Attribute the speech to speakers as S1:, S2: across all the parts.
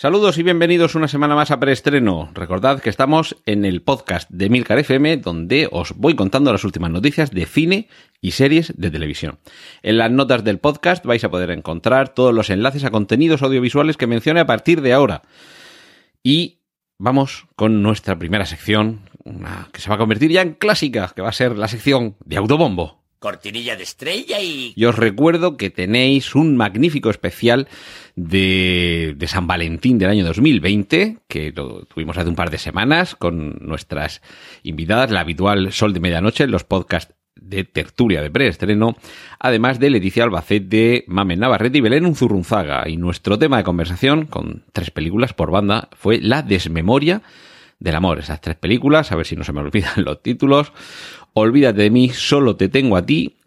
S1: Saludos y bienvenidos una semana más a Preestreno. Recordad que estamos en el podcast de Milcar FM donde os voy contando las últimas noticias de cine y series de televisión. En las notas del podcast vais a poder encontrar todos los enlaces a contenidos audiovisuales que mencione a partir de ahora. Y vamos con nuestra primera sección, una que se va a convertir ya en clásica, que va a ser la sección de Autobombo.
S2: Cortinilla de estrella y...
S1: Y os recuerdo que tenéis un magnífico especial de, San Valentín del año 2020, que lo tuvimos hace un par de semanas con nuestras invitadas, la habitual Sol de Medianoche, los podcasts de tertulia de preestreno, además de Leticia Albacete, Mamen Navarrete y Belén Unzurrunzaga. Y nuestro tema de conversación, con tres películas por banda, fue La desmemoria del amor. Esas tres películas, a ver si no se me olvidan los títulos. Olvídate de mí, solo te tengo a ti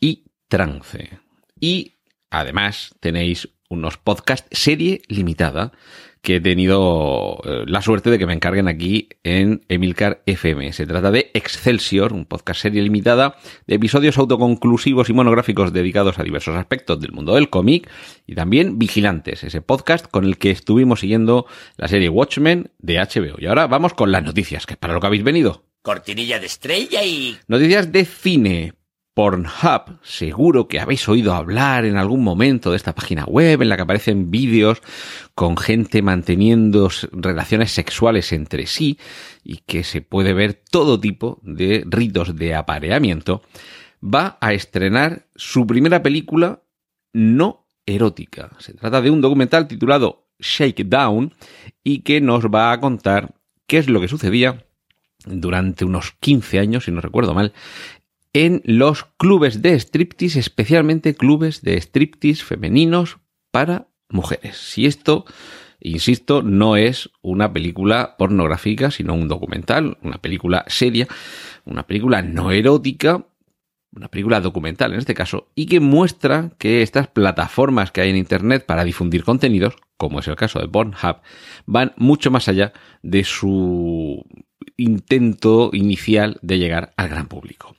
S1: y Trance. Y además tenéis unos podcast serie limitada que he tenido eh, la suerte de que me encarguen aquí en Emilcar FM. Se trata de Excelsior, un podcast serie limitada de episodios autoconclusivos y monográficos dedicados a diversos aspectos del mundo del cómic y también Vigilantes, ese podcast con el que estuvimos siguiendo la serie Watchmen de HBO. Y ahora vamos con las noticias, que es para lo que habéis venido.
S2: Cortinilla de estrella y...
S1: Noticias de cine. Pornhub, seguro que habéis oído hablar en algún momento de esta página web en la que aparecen vídeos con gente manteniendo relaciones sexuales entre sí y que se puede ver todo tipo de ritos de apareamiento, va a estrenar su primera película no erótica. Se trata de un documental titulado Shakedown y que nos va a contar qué es lo que sucedía durante unos 15 años, si no recuerdo mal, en los clubes de striptease, especialmente clubes de striptease femeninos para mujeres. Si esto, insisto, no es una película pornográfica, sino un documental, una película seria, una película no erótica, una película documental en este caso, y que muestra que estas plataformas que hay en Internet para difundir contenidos, como es el caso de Pornhub, van mucho más allá de su intento inicial de llegar al gran público.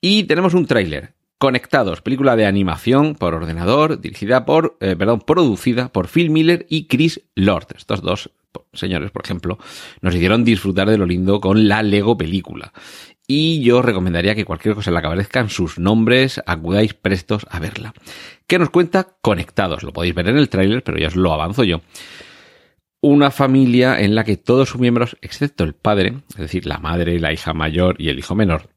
S1: Y tenemos un tráiler. Conectados, película de animación por ordenador, dirigida por, eh, perdón, producida por Phil Miller y Chris Lord. Estos dos señores, por ejemplo, nos hicieron disfrutar de lo lindo con la Lego película. Y yo recomendaría que cualquier cosa en la que aparezcan sus nombres, acudáis prestos a verla. ¿Qué nos cuenta? Conectados. Lo podéis ver en el tráiler, pero ya os lo avanzo yo una familia en la que todos sus miembros, excepto el padre, es decir, la madre, la hija mayor y el hijo menor,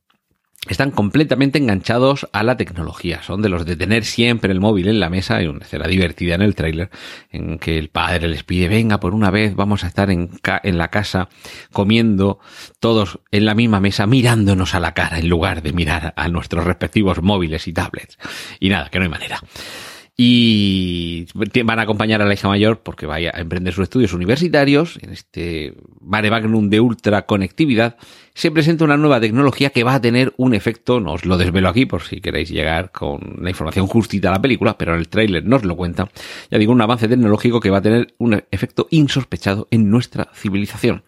S1: están completamente enganchados a la tecnología. Son de los de tener siempre el móvil en la mesa. Hay una escena divertida en el tráiler en que el padre les pide, venga, por una vez vamos a estar en, en la casa comiendo todos en la misma mesa mirándonos a la cara en lugar de mirar a nuestros respectivos móviles y tablets. Y nada, que no hay manera y van a acompañar a la hija mayor porque vaya a emprender sus estudios universitarios en este mare magnum de ultra conectividad se presenta una nueva tecnología que va a tener un efecto, no os lo desvelo aquí por si queréis llegar con la información justita a la película, pero en el tráiler nos lo cuenta. Ya digo, un avance tecnológico que va a tener un efecto insospechado en nuestra civilización.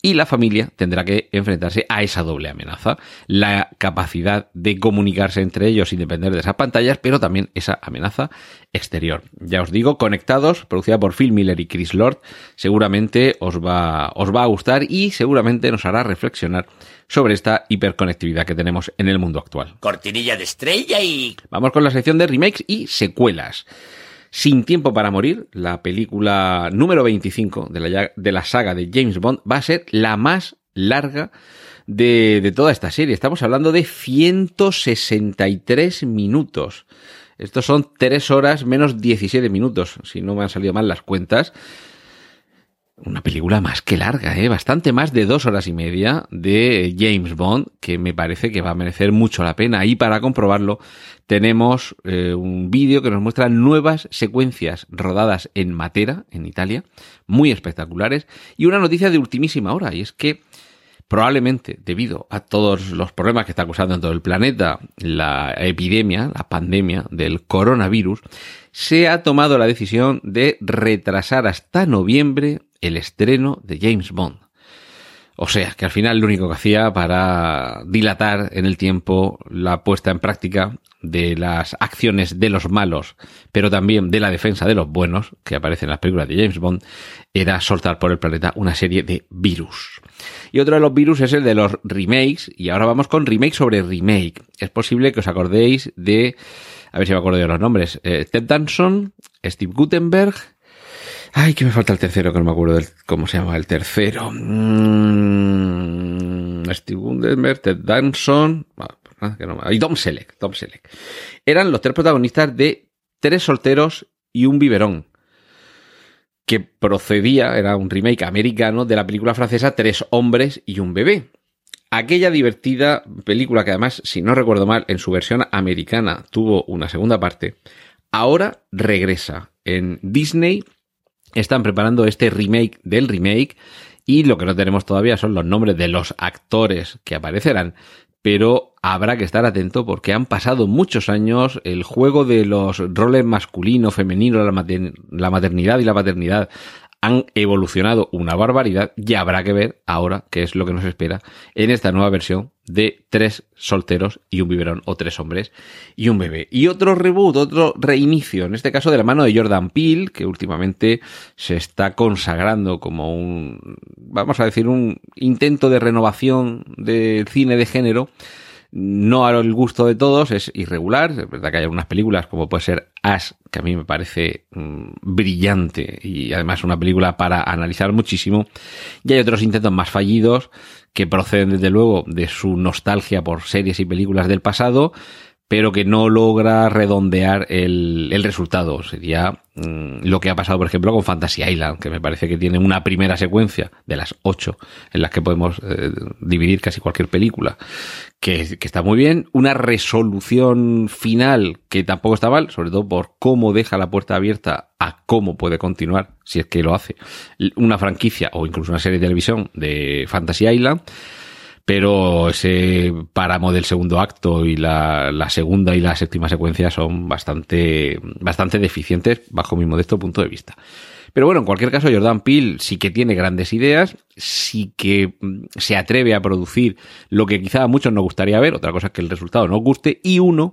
S1: Y la familia tendrá que enfrentarse a esa doble amenaza. La capacidad de comunicarse entre ellos sin depender de esas pantallas, pero también esa amenaza exterior. Ya os digo, conectados, producida por Phil Miller y Chris Lord, seguramente os va, os va a gustar y seguramente nos hará reflexionar sobre esta hiperconectividad que tenemos en el mundo actual.
S2: Cortinilla de estrella y...
S1: Vamos con la sección de remakes y secuelas. Sin tiempo para morir, la película número 25 de la, de la saga de James Bond va a ser la más larga de, de toda esta serie. Estamos hablando de 163 minutos. Estos son 3 horas menos 17 minutos, si no me han salido mal las cuentas una película más que larga, ¿eh? bastante más de dos horas y media de James Bond, que me parece que va a merecer mucho la pena. Y para comprobarlo, tenemos eh, un vídeo que nos muestra nuevas secuencias rodadas en Matera, en Italia, muy espectaculares, y una noticia de ultimísima hora, y es que probablemente debido a todos los problemas que está causando en todo el planeta la epidemia, la pandemia del coronavirus, se ha tomado la decisión de retrasar hasta noviembre el estreno de James Bond. O sea, que al final lo único que hacía para dilatar en el tiempo la puesta en práctica de las acciones de los malos, pero también de la defensa de los buenos, que aparece en las películas de James Bond, era soltar por el planeta una serie de virus. Y otro de los virus es el de los remakes, y ahora vamos con remake sobre remake. Es posible que os acordéis de, a ver si me acuerdo de los nombres, eh, Ted Danson, Steve Gutenberg, Ay, que me falta el tercero, que no me acuerdo cómo se llama el tercero. Mm, Steve Ted Danson, ah, que no, y Tom Selleck. Eran los tres protagonistas de Tres solteros y un biberón que procedía, era un remake americano de la película francesa Tres hombres y un bebé. Aquella divertida película que además, si no recuerdo mal, en su versión americana tuvo una segunda parte, ahora regresa en Disney. Están preparando este remake del remake y lo que no tenemos todavía son los nombres de los actores que aparecerán, pero habrá que estar atento porque han pasado muchos años, el juego de los roles masculino, femenino, la, maternidad y la paternidad han evolucionado una barbaridad y habrá que ver ahora qué es lo que nos espera en esta nueva versión de tres solteros y un biberón o tres hombres y un bebé. Y otro reboot, otro reinicio, en este caso de la mano de Jordan Peele, que últimamente se está consagrando como un, vamos a decir, un intento de renovación del cine de género no al gusto de todos, es irregular. Es verdad que hay algunas películas, como puede ser Ash, que a mí me parece mm, brillante y además una película para analizar muchísimo. Y hay otros intentos más fallidos que proceden desde luego de su nostalgia por series y películas del pasado, pero que no logra redondear el, el resultado. Sería mm, lo que ha pasado, por ejemplo, con Fantasy Island, que me parece que tiene una primera secuencia de las ocho en las que podemos eh, dividir casi cualquier película, que, que, está muy bien. Una resolución final que tampoco está mal, sobre todo por cómo deja la puerta abierta a cómo puede continuar, si es que lo hace, una franquicia o incluso una serie de televisión de Fantasy Island pero ese páramo del segundo acto y la, la, segunda y la séptima secuencia son bastante, bastante deficientes bajo mi modesto punto de vista. Pero bueno, en cualquier caso, Jordan Peele sí que tiene grandes ideas, sí que mm, se atreve a producir lo que quizá a muchos nos gustaría ver, otra cosa es que el resultado nos guste, y uno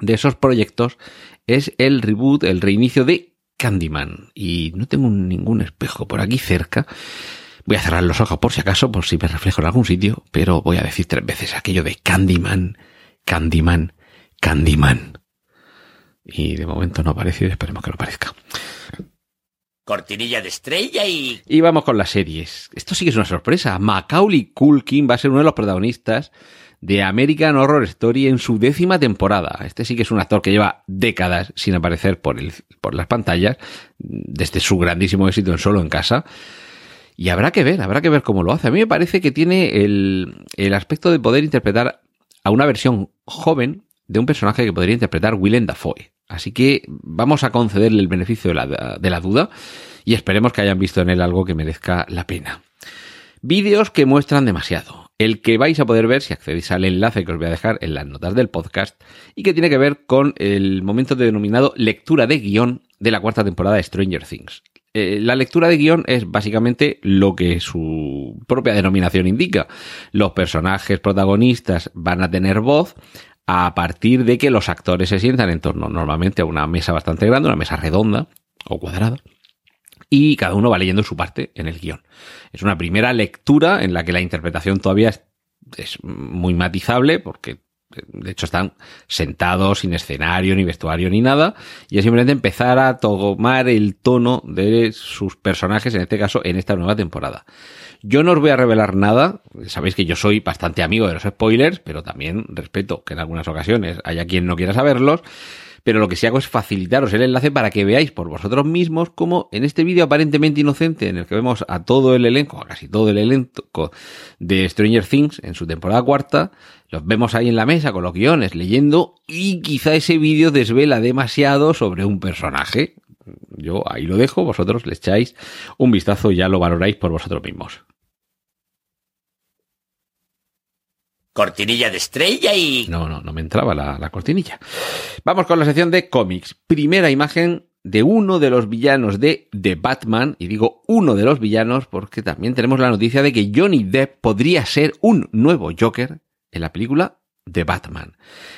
S1: de esos proyectos es el reboot, el reinicio de Candyman. Y no tengo ningún espejo por aquí cerca, Voy a cerrar los ojos por si acaso, por si me reflejo en algún sitio, pero voy a decir tres veces aquello de Candyman, Candyman, Candyman. Y de momento no aparece y esperemos que lo parezca.
S2: Cortinilla de estrella y...
S1: Y vamos con las series. Esto sí que es una sorpresa. Macaulay Culkin va a ser uno de los protagonistas de American Horror Story en su décima temporada. Este sí que es un actor que lleva décadas sin aparecer por, el, por las pantallas, desde su grandísimo éxito en Solo en Casa. Y habrá que ver, habrá que ver cómo lo hace. A mí me parece que tiene el, el aspecto de poder interpretar a una versión joven de un personaje que podría interpretar Willem Dafoe. Así que vamos a concederle el beneficio de la, de la duda y esperemos que hayan visto en él algo que merezca la pena. Vídeos que muestran demasiado. El que vais a poder ver si accedéis al enlace que os voy a dejar en las notas del podcast y que tiene que ver con el momento denominado lectura de guion de la cuarta temporada de Stranger Things. Eh, la lectura de guion es básicamente lo que su propia denominación indica. Los personajes protagonistas van a tener voz a partir de que los actores se sientan en torno normalmente a una mesa bastante grande, una mesa redonda o cuadrada, y cada uno va leyendo su parte en el guion. Es una primera lectura en la que la interpretación todavía es, es muy matizable porque de hecho están sentados sin escenario, ni vestuario, ni nada, y es simplemente empezar a tomar el tono de sus personajes, en este caso, en esta nueva temporada. Yo no os voy a revelar nada, sabéis que yo soy bastante amigo de los spoilers, pero también respeto que en algunas ocasiones haya quien no quiera saberlos, pero lo que sí hago es facilitaros el enlace para que veáis por vosotros mismos cómo en este vídeo aparentemente inocente en el que vemos a todo el elenco, a casi todo el elenco de Stranger Things en su temporada cuarta, los vemos ahí en la mesa con los guiones leyendo y quizá ese vídeo desvela demasiado sobre un personaje. Yo ahí lo dejo, vosotros le echáis un vistazo y ya lo valoráis por vosotros mismos.
S2: Cortinilla de estrella y...
S1: No, no, no me entraba la, la cortinilla. Vamos con la sección de cómics. Primera imagen de uno de los villanos de The Batman, y digo uno de los villanos porque también tenemos la noticia de que Johnny Depp podría ser un nuevo Joker en la película The Batman.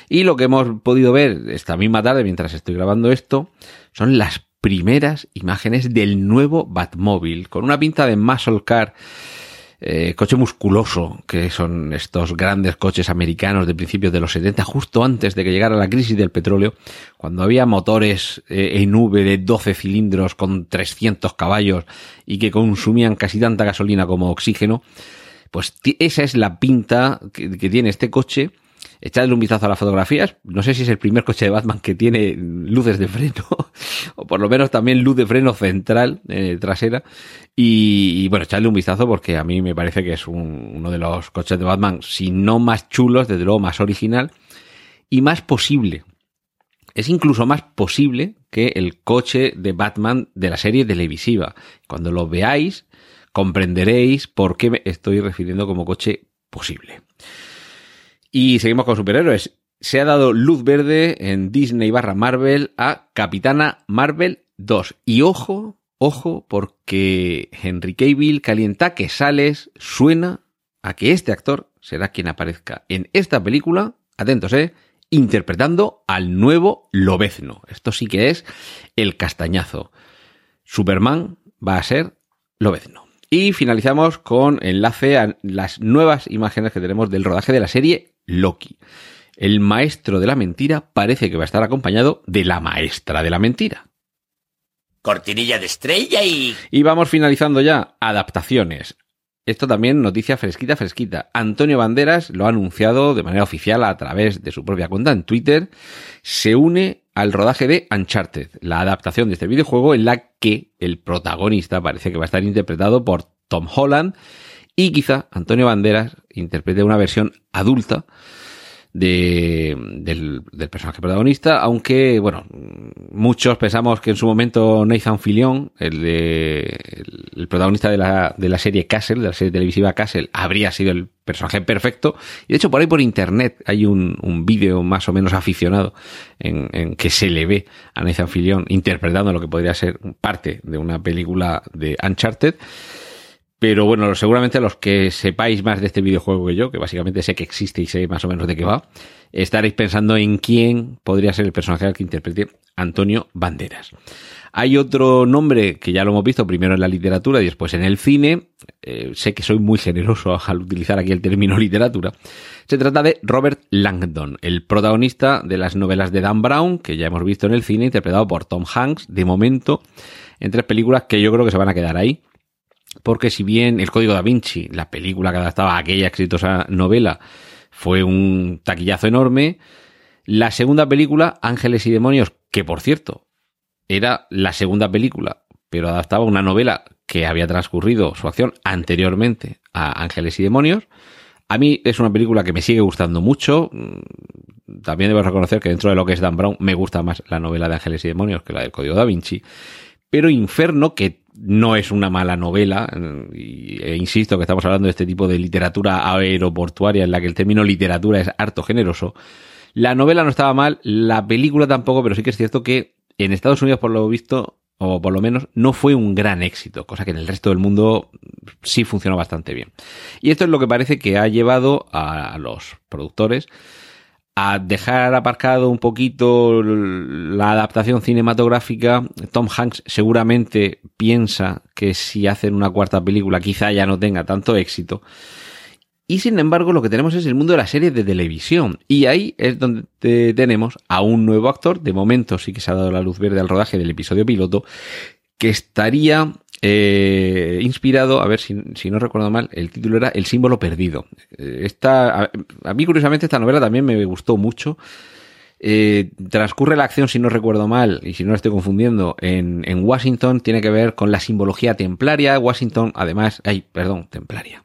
S1: Y lo que hemos podido ver esta misma tarde mientras estoy grabando esto son las primeras imágenes del nuevo Batmóvil, con una pinta de muscle car eh, coche musculoso, que son estos grandes coches americanos de principios de los 70, justo antes de que llegara la crisis del petróleo, cuando había motores eh, en V de 12 cilindros con 300 caballos y que consumían casi tanta gasolina como oxígeno, pues esa es la pinta que, tiene este coche echadle un vistazo a las fotografías. No sé si es el primer coche de Batman que tiene luces de freno, o por lo menos también luz de freno central eh, trasera. Y, bueno, echadle un vistazo porque a mí me parece que es uno de los coches de Batman, si no más chulos, desde luego más original y más posible. Es incluso más posible que el coche de Batman de la serie televisiva. Cuando lo veáis, comprenderéis por qué me estoy refiriendo como coche posible. Y seguimos con superhéroes. Se ha dado luz verde en Disney barra Marvel a Capitana Marvel 2. Y ojo, ojo, porque Henry Cavill calienta que sales suena a que este actor será quien aparezca en esta película, atentos, eh, interpretando al nuevo Lobezno. Esto sí que es el castañazo. Superman va a ser Lobezno. Y finalizamos con enlace a las nuevas imágenes que tenemos del rodaje de la serie Loki. El maestro de la mentira parece que va a estar acompañado de la maestra de la mentira.
S2: Cortinilla de estrella y...
S1: Y vamos finalizando ya. Adaptaciones. Esto también noticia fresquita, fresquita. Antonio Banderas lo ha anunciado de manera oficial a través de su propia cuenta en Twitter. Se une al rodaje de Uncharted, la adaptación de este videojuego en la que el protagonista parece que va a estar interpretado por Tom Holland y quizá Antonio Banderas interprete una versión adulta de, del, personaje protagonista, aunque, bueno, muchos pensamos que en su momento Nathan Fillion, el, de, el, protagonista de la, de la serie Castle, de la serie televisiva Castle, habría sido el personaje perfecto. Y de hecho, por ahí por internet hay un, un vídeo más o menos aficionado en, en, que se le ve a Nathan Fillion interpretando lo que podría ser parte de una película de Uncharted. Pero bueno, seguramente los que sepáis más de este videojuego que yo, que básicamente sé que existe y sé más o menos de qué va, estaréis pensando en quién podría ser el personaje al que interprete Antonio Banderas. Hay otro nombre que ya lo hemos visto primero en la literatura y después en el cine. Eh, sé que soy muy generoso al utilizar aquí el término literatura. Se trata de Robert Langdon, el protagonista de las novelas de Dan Brown, que ya hemos visto en el cine, interpretado por Tom Hanks, de momento, en tres películas que yo creo que se van a quedar ahí porque si bien El Código da Vinci, la película que adaptaba aquella exitosa novela, fue un taquillazo enorme, la segunda película, Ángeles y Demonios, que por cierto, era la segunda película, pero adaptaba una novela que había transcurrido su acción anteriormente a Ángeles y Demonios. A mí es una película que me sigue gustando mucho. También debo reconocer que dentro de lo que es Dan Brown me gusta más la novela de Ángeles y Demonios que la del Código da Vinci. Pero Inferno, que no es una mala novela, e insisto que estamos hablando de este tipo de literatura aeroportuaria en la que el término literatura es harto generoso. La novela no estaba mal, la película tampoco, pero sí que es cierto que en Estados Unidos, por lo visto, o por lo menos, no fue un gran éxito, cosa que en el resto del mundo sí funcionó bastante bien. Y esto es lo que parece que ha llevado a los productores a dejar aparcado un poquito la adaptación cinematográfica, Tom Hanks seguramente piensa que si hacen una cuarta película quizá ya no tenga tanto éxito. Y sin embargo lo que tenemos es el mundo de las series de televisión. Y ahí es donde tenemos a un nuevo actor. De momento sí que se ha dado la luz verde al rodaje del episodio piloto. Que estaría eh, inspirado, a ver si, no recuerdo mal, el título era El símbolo perdido. Eh, esta, a, mí curiosamente esta novela también me gustó mucho. Eh, transcurre la acción, si no recuerdo mal, y si no estoy confundiendo, en, en Washington, tiene que ver con la simbología templaria. Washington, además, ay, perdón, templaria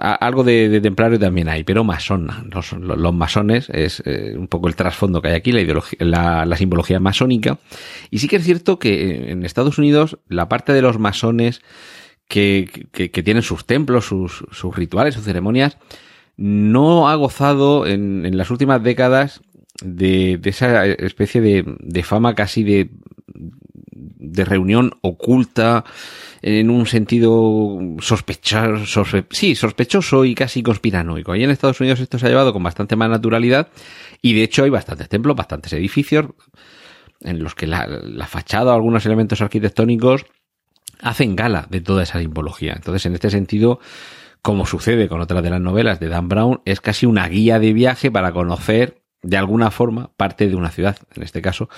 S1: algo de, templario también hay, pero masón. Los, masones es eh, un poco el trasfondo que hay aquí, la, ideología, la, simbología masónica. Y sí que es cierto que en Estados Unidos la parte de los masones que, que, tienen sus templos, sus, rituales, sus ceremonias, no ha gozado en, las últimas décadas de, esa especie de fama casi de, de reunión oculta en un sentido sospechoso, sospe- sí, sospechoso y casi conspiranoico. Ahí en Estados Unidos esto se ha llevado con bastante más naturalidad y de hecho hay bastantes templos, bastantes edificios en los que la, la fachada o algunos elementos arquitectónicos hacen gala de toda esa simbología. Entonces, en este sentido, como sucede con otras de las novelas de Dan Brown, es casi una guía de viaje para conocer de alguna forma parte de una ciudad. En este caso,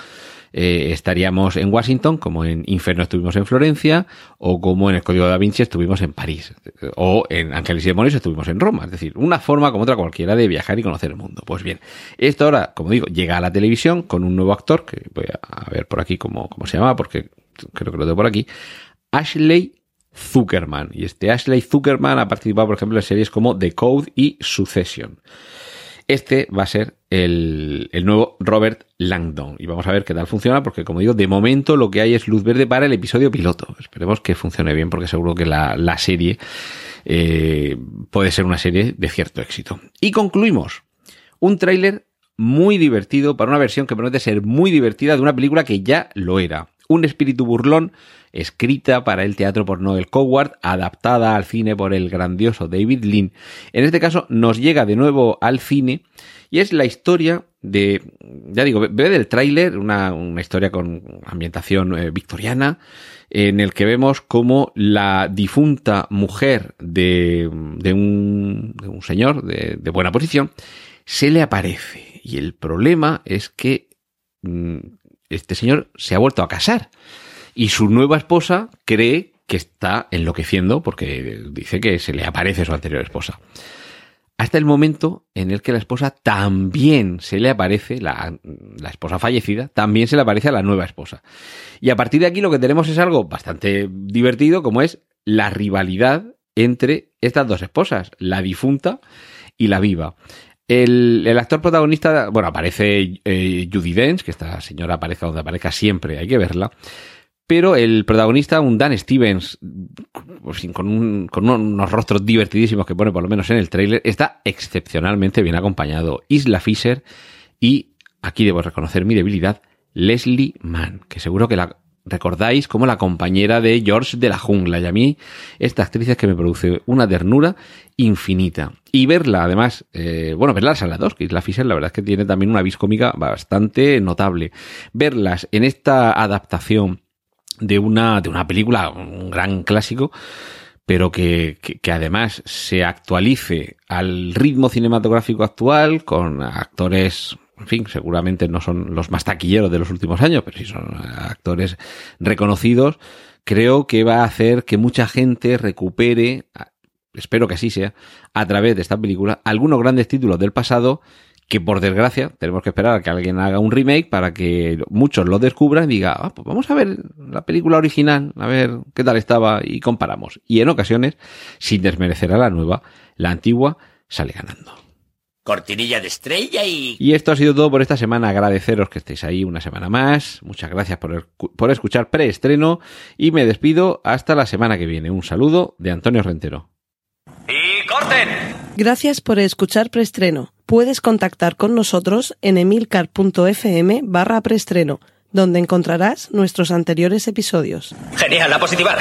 S1: eh, estaríamos en Washington, como en Inferno estuvimos en Florencia, o como en el Código da Vinci estuvimos en París, o en Ángeles y Demonios estuvimos en Roma. Es decir, una forma como otra cualquiera de viajar y conocer el mundo. Pues bien, esto ahora, como digo, llega a la televisión con un nuevo actor, que voy a ver por aquí cómo, cómo se llama, porque creo que lo tengo por aquí, Ashley Zuckerman. Y este Ashley Zuckerman ha participado, por ejemplo, en series como The Code y Succession. Este va a ser el, nuevo Robert Langdon. Y vamos a ver qué tal funciona, porque como digo, de momento lo que hay es luz verde para el episodio piloto. Esperemos que funcione bien, porque seguro que la, la serie eh, puede ser una serie de cierto éxito. Y concluimos. Un tráiler muy divertido para una versión que promete ser muy divertida de una película que ya lo era. Un espíritu burlón, escrita para el teatro por Noel Coward, adaptada al cine por el grandioso David Lean. En este caso nos llega de nuevo al cine y es la historia de, ya digo, ve del tráiler, una, historia con ambientación eh, victoriana, en el que vemos como la difunta mujer de, de, un, de un, señor de, de buena posición se le aparece. Y el problema es que mmm, este señor se ha vuelto a casar y su nueva esposa cree que está enloqueciendo porque dice que se le aparece su anterior esposa. Hasta el momento en el que la esposa también se le aparece, la, la, esposa fallecida, también se le aparece a la nueva esposa. Y a partir de aquí lo que tenemos es algo bastante divertido, como es la rivalidad entre estas dos esposas, la difunta y la viva. El, actor protagonista, bueno, aparece eh, Judy Dench, que esta señora aparezca donde aparezca siempre, hay que verla. Pero el protagonista, un Dan Stevens, pues, con, un, con unos rostros divertidísimos que pone por lo menos en el tráiler, está excepcionalmente bien acompañado. Isla Fisher y, aquí debo reconocer mi debilidad, Leslie Mann, que seguro que la recordáis como la compañera de George de la Jungla. Y a mí, esta actriz es que me produce una ternura infinita. Y verla, además, eh, bueno, verlas a las dos, que Isla Fisher, la verdad es que tiene también una vis cómica bastante notable. Verlas en esta adaptación de una, de una película, un gran clásico, pero que, que, que, además se actualice al ritmo cinematográfico actual, con actores, en fin, seguramente no son los más taquilleros de los últimos años, pero sí son actores reconocidos, creo que va a hacer que mucha gente recupere, espero que así sea, a través de esta película, algunos grandes títulos del pasado que por desgracia tenemos que esperar a que alguien haga un remake para que muchos lo descubran y diga, ah, pues vamos a ver la película original, a ver qué tal estaba y comparamos. Y en ocasiones, sin desmerecer a la nueva, la antigua sale ganando.
S2: Cortinilla de estrella y...
S1: Y esto ha sido todo por esta semana. Agradeceros que estéis ahí una semana más. Muchas gracias por, por escuchar preestreno y me despido hasta la semana que viene. Un saludo de Antonio Rentero.
S2: ¡Y corten!
S3: Gracias por escuchar preestreno. Puedes contactar con nosotros en emilcar.fm barra preestreno, donde encontrarás nuestros anteriores episodios.
S2: Genial, a positivar.